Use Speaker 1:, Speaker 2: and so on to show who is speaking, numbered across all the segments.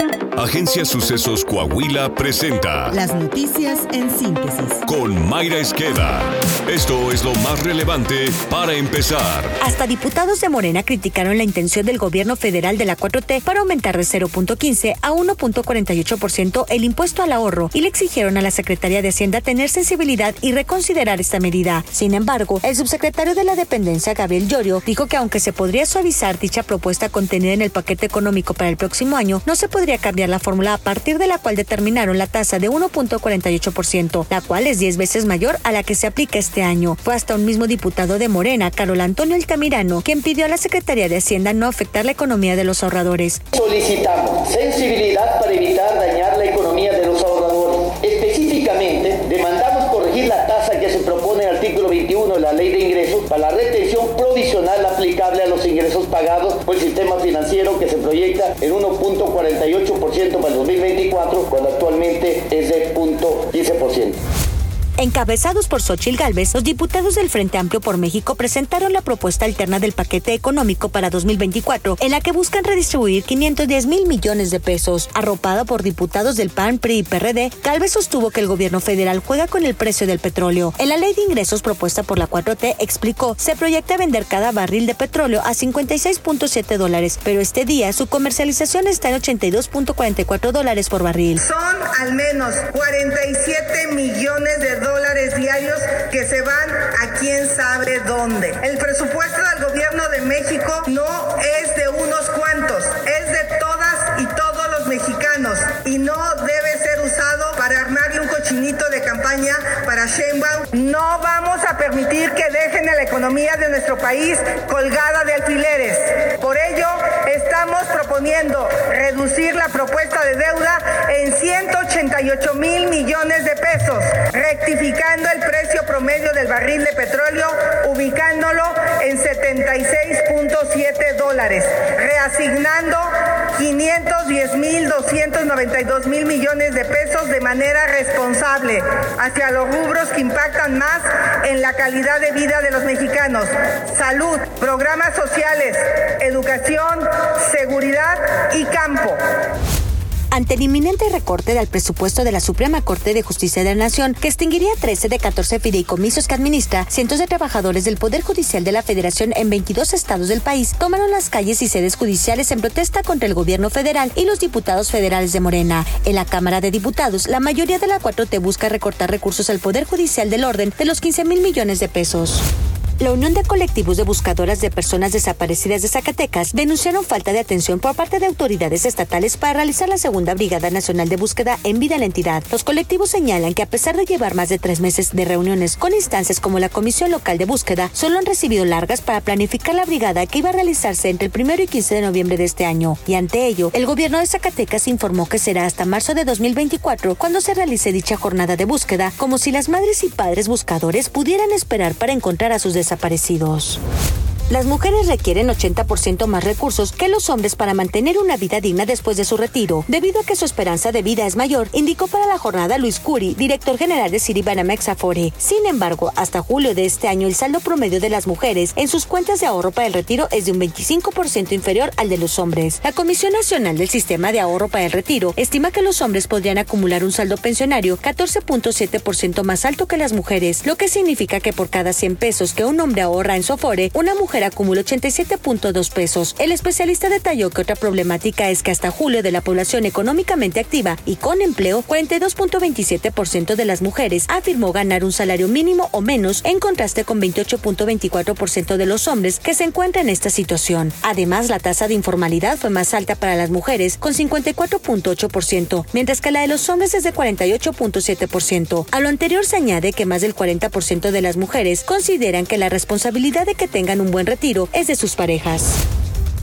Speaker 1: you. Agencia Sucesos Coahuila presenta
Speaker 2: Las noticias en síntesis.
Speaker 1: con Mayra Esqueda. Esto es lo más relevante para empezar.
Speaker 3: Hasta diputados de Morena criticaron la intención del gobierno federal de la 4T para aumentar de 0.15 a 1.48% el impuesto al ahorro y le exigieron a la Secretaría de Hacienda tener sensibilidad y reconsiderar esta medida. Sin embargo, el subsecretario de la Dependencia, Gabriel Llorio, dijo que aunque se podría suavizar dicha propuesta contenida en el paquete económico para el próximo año, no se podría cambiar la fórmula a partir de la cual determinaron la tasa de 1.48%, la cual es 10 veces mayor a la que se aplica este año. Fue hasta un mismo diputado de Morena, Carol Antonio Altamirano, quien pidió a la Secretaría de Hacienda no afectar la economía de los ahorradores.
Speaker 4: Solicitamos sensibilidad para evitar dañar la economía de los ahorradores. Específicamente, demandamos corregir la tasa que se propone en el artículo 21 de la Ley de Ingresos para la retención provisional aplicable a los ingresos pagados financiero que se proyecta en 1.48% para el 2024, cuando actualmente es de 0.15%.
Speaker 3: Encabezados por Xochil Gálvez, los diputados del Frente Amplio por México presentaron la propuesta alterna del paquete económico para 2024, en la que buscan redistribuir 510 mil millones de pesos. Arropada por diputados del PAN, PRI y PRD, Gálvez sostuvo que el gobierno federal juega con el precio del petróleo. En la ley de ingresos propuesta por la 4T, explicó, se proyecta vender cada barril de petróleo a 56.7 dólares, pero este día su comercialización está en 82.44 dólares por barril.
Speaker 5: Son al menos 47 millones de dólares diarios que se van a quién sabe dónde. El presupuesto del gobierno de México no es de unos cuantos, es de todas y todos los mexicanos y no debe ser usado para armarle un cochinito de campaña para Sheinbaum. No vamos permitir que dejen a la economía de nuestro país colgada de alfileres. Por ello, estamos proponiendo reducir la propuesta de deuda en 188 mil millones de pesos, rectificando el precio promedio del barril de petróleo, ubicándolo en 76.7 dólares, reasignando 510 mil 292 mil millones de pesos de manera responsable hacia los rubros que impactan más en la calidad de vida de los mexicanos. Salud, programas sociales, educación, seguridad y campo.
Speaker 3: Ante el inminente recorte del presupuesto de la Suprema Corte de Justicia de la Nación, que extinguiría 13 de 14 fideicomisos que administra, cientos de trabajadores del Poder Judicial de la Federación en 22 estados del país tomaron las calles y sedes judiciales en protesta contra el gobierno federal y los diputados federales de Morena. En la Cámara de Diputados, la mayoría de la 4T busca recortar recursos al Poder Judicial del orden de los 15 mil millones de pesos. La Unión de Colectivos de Buscadoras de Personas Desaparecidas de Zacatecas denunciaron falta de atención por parte de autoridades estatales para realizar la segunda Brigada Nacional de Búsqueda en vida a la entidad. Los colectivos señalan que a pesar de llevar más de tres meses de reuniones con instancias como la Comisión Local de Búsqueda, solo han recibido largas para planificar la brigada que iba a realizarse entre el primero y 15 de noviembre de este año. Y ante ello, el gobierno de Zacatecas informó que será hasta marzo de 2024 cuando se realice dicha jornada de búsqueda, como si las madres y padres buscadores pudieran esperar para encontrar a sus desaparecidos desaparecidos. Las mujeres requieren 80% más recursos que los hombres para mantener una vida digna después de su retiro, debido a que su esperanza de vida es mayor, indicó para la jornada Luis Curi, director general de Citibanamex Afore. Sin embargo, hasta julio de este año el saldo promedio de las mujeres en sus cuentas de ahorro para el retiro es de un 25% inferior al de los hombres. La Comisión Nacional del Sistema de Ahorro para el Retiro estima que los hombres podrían acumular un saldo pensionario 14.7% más alto que las mujeres, lo que significa que por cada 100 pesos que un hombre ahorra en su Afore, una mujer acumula 87.2 pesos. El especialista detalló que otra problemática es que hasta julio de la población económicamente activa y con empleo, 42.27% de las mujeres afirmó ganar un salario mínimo o menos, en contraste con 28.24% de los hombres que se encuentran en esta situación. Además, la tasa de informalidad fue más alta para las mujeres, con 54.8%, mientras que la de los hombres es de 48.7%. A lo anterior se añade que más del 40% de las mujeres consideran que la responsabilidad de que tengan un buen retiro es de sus parejas.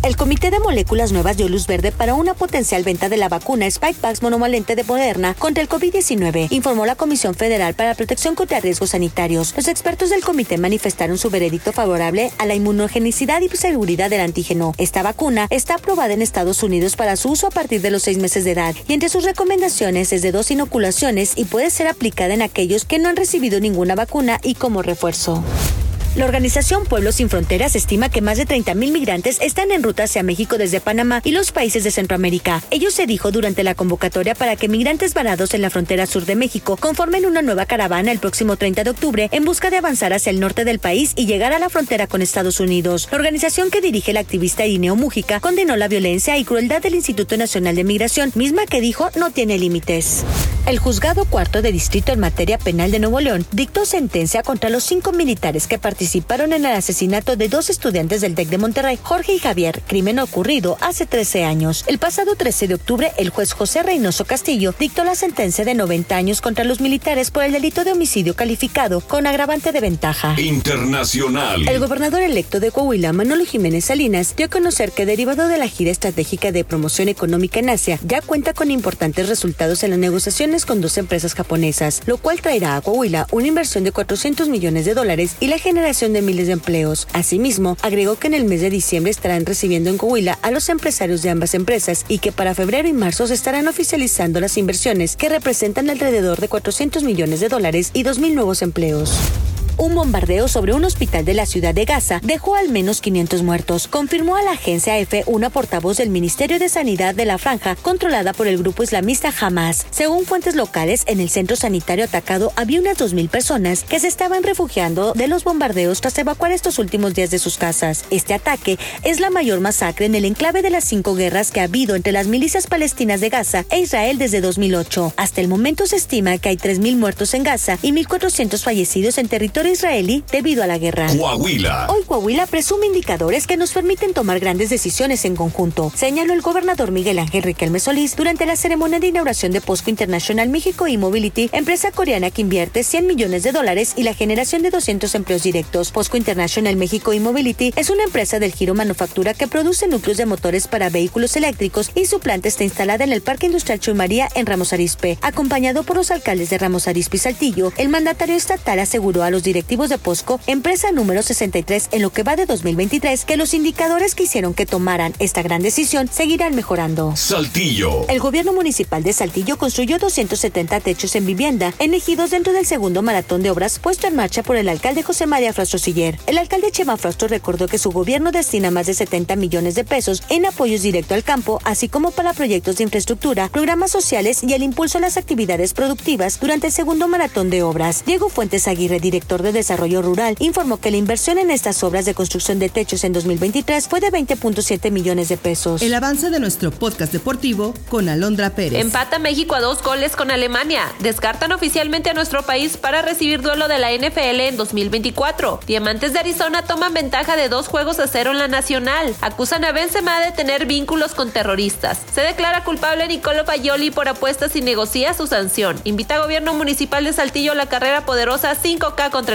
Speaker 3: El Comité de Moléculas Nuevas dio luz verde para una potencial venta de la vacuna Spikevax monovalente de Moderna contra el COVID-19, informó la Comisión Federal para la Protección contra Riesgos Sanitarios. Los expertos del comité manifestaron su veredicto favorable a la inmunogenicidad y seguridad del antígeno. Esta vacuna está aprobada en Estados Unidos para su uso a partir de los seis meses de edad y entre sus recomendaciones es de dos inoculaciones y puede ser aplicada en aquellos que no han recibido ninguna vacuna y como refuerzo. La organización Pueblos Sin Fronteras estima que más de 30.000 migrantes están en ruta hacia México desde Panamá y los países de Centroamérica. Ello se dijo durante la convocatoria para que migrantes varados en la frontera sur de México conformen una nueva caravana el próximo 30 de octubre en busca de avanzar hacia el norte del país y llegar a la frontera con Estados Unidos. La organización que dirige la activista Ineo Mújica condenó la violencia y crueldad del Instituto Nacional de Migración, misma que dijo no tiene límites. El juzgado cuarto de distrito en materia penal de Nuevo León dictó sentencia contra los cinco militares que participaron en el asesinato de dos estudiantes del TEC de Monterrey, Jorge y Javier, crimen ocurrido hace 13 años. El pasado 13 de octubre, el juez José Reynoso Castillo dictó la sentencia de 90 años contra los militares por el delito de homicidio calificado con agravante de ventaja.
Speaker 1: Internacional.
Speaker 3: El gobernador electo de Coahuila, Manolo Jiménez Salinas, dio a conocer que derivado de la gira estratégica de promoción económica en Asia, ya cuenta con importantes resultados en las negociaciones con dos empresas japonesas, lo cual traerá a Coahuila una inversión de 400 millones de dólares y la generación de miles de empleos. Asimismo, agregó que en el mes de diciembre estarán recibiendo en Coahuila a los empresarios de ambas empresas y que para febrero y marzo se estarán oficializando las inversiones que representan alrededor de 400 millones de dólares y 2.000 nuevos empleos. Un bombardeo sobre un hospital de la ciudad de Gaza dejó al menos 500 muertos, confirmó a la agencia EFE una portavoz del Ministerio de Sanidad de la Franja, controlada por el grupo islamista Hamas. Según fuentes locales, en el centro sanitario atacado había unas 2.000 personas que se estaban refugiando de los bombardeos tras evacuar estos últimos días de sus casas. Este ataque es la mayor masacre en el enclave de las cinco guerras que ha habido entre las milicias palestinas de Gaza e Israel desde 2008. Hasta el momento se estima que hay 3.000 muertos en Gaza y 1.400 fallecidos en territorio israelí debido a la guerra.
Speaker 1: Coahuila.
Speaker 3: Hoy Coahuila presume indicadores que nos permiten tomar grandes decisiones en conjunto, señaló el gobernador Miguel Ángel Riquelme Solís durante la ceremonia de inauguración de POSCO International México y Mobility, empresa coreana que invierte 100 millones de dólares y la generación de 200 empleos directos. POSCO International México y Mobility es una empresa del giro manufactura que produce núcleos de motores para vehículos eléctricos y su planta está instalada en el Parque Industrial Chuy María en Ramos Arizpe. Acompañado por los alcaldes de Ramos Arizpe y Saltillo, el mandatario estatal aseguró a los directivos de POSCO, empresa número 63 en lo que va de 2023, que los indicadores que hicieron que tomaran esta gran decisión seguirán mejorando.
Speaker 1: Saltillo.
Speaker 3: El gobierno municipal de Saltillo construyó 270 techos en vivienda en ejidos dentro del segundo maratón de obras puesto en marcha por el alcalde José María Frastro Siller. El alcalde Chema Frastro recordó que su gobierno destina más de 70 millones de pesos en apoyos directo al campo, así como para proyectos de infraestructura, programas sociales y el impulso a las actividades productivas durante el segundo maratón de obras. Diego Fuentes Aguirre, director de Desarrollo Rural, informó que la inversión en estas obras de construcción de techos en 2023 fue de 20.7 millones de pesos.
Speaker 2: El avance de nuestro podcast deportivo con Alondra Pérez.
Speaker 6: Empata México a dos goles con Alemania. Descartan oficialmente a nuestro país para recibir duelo de la NFL en 2024. Diamantes de Arizona toman ventaja de dos juegos a cero en la nacional. Acusan a Benzema de tener vínculos con terroristas. Se declara culpable Nicolo Payoli por apuestas y negocia su sanción. Invita a gobierno municipal de Saltillo a la carrera poderosa 5K contra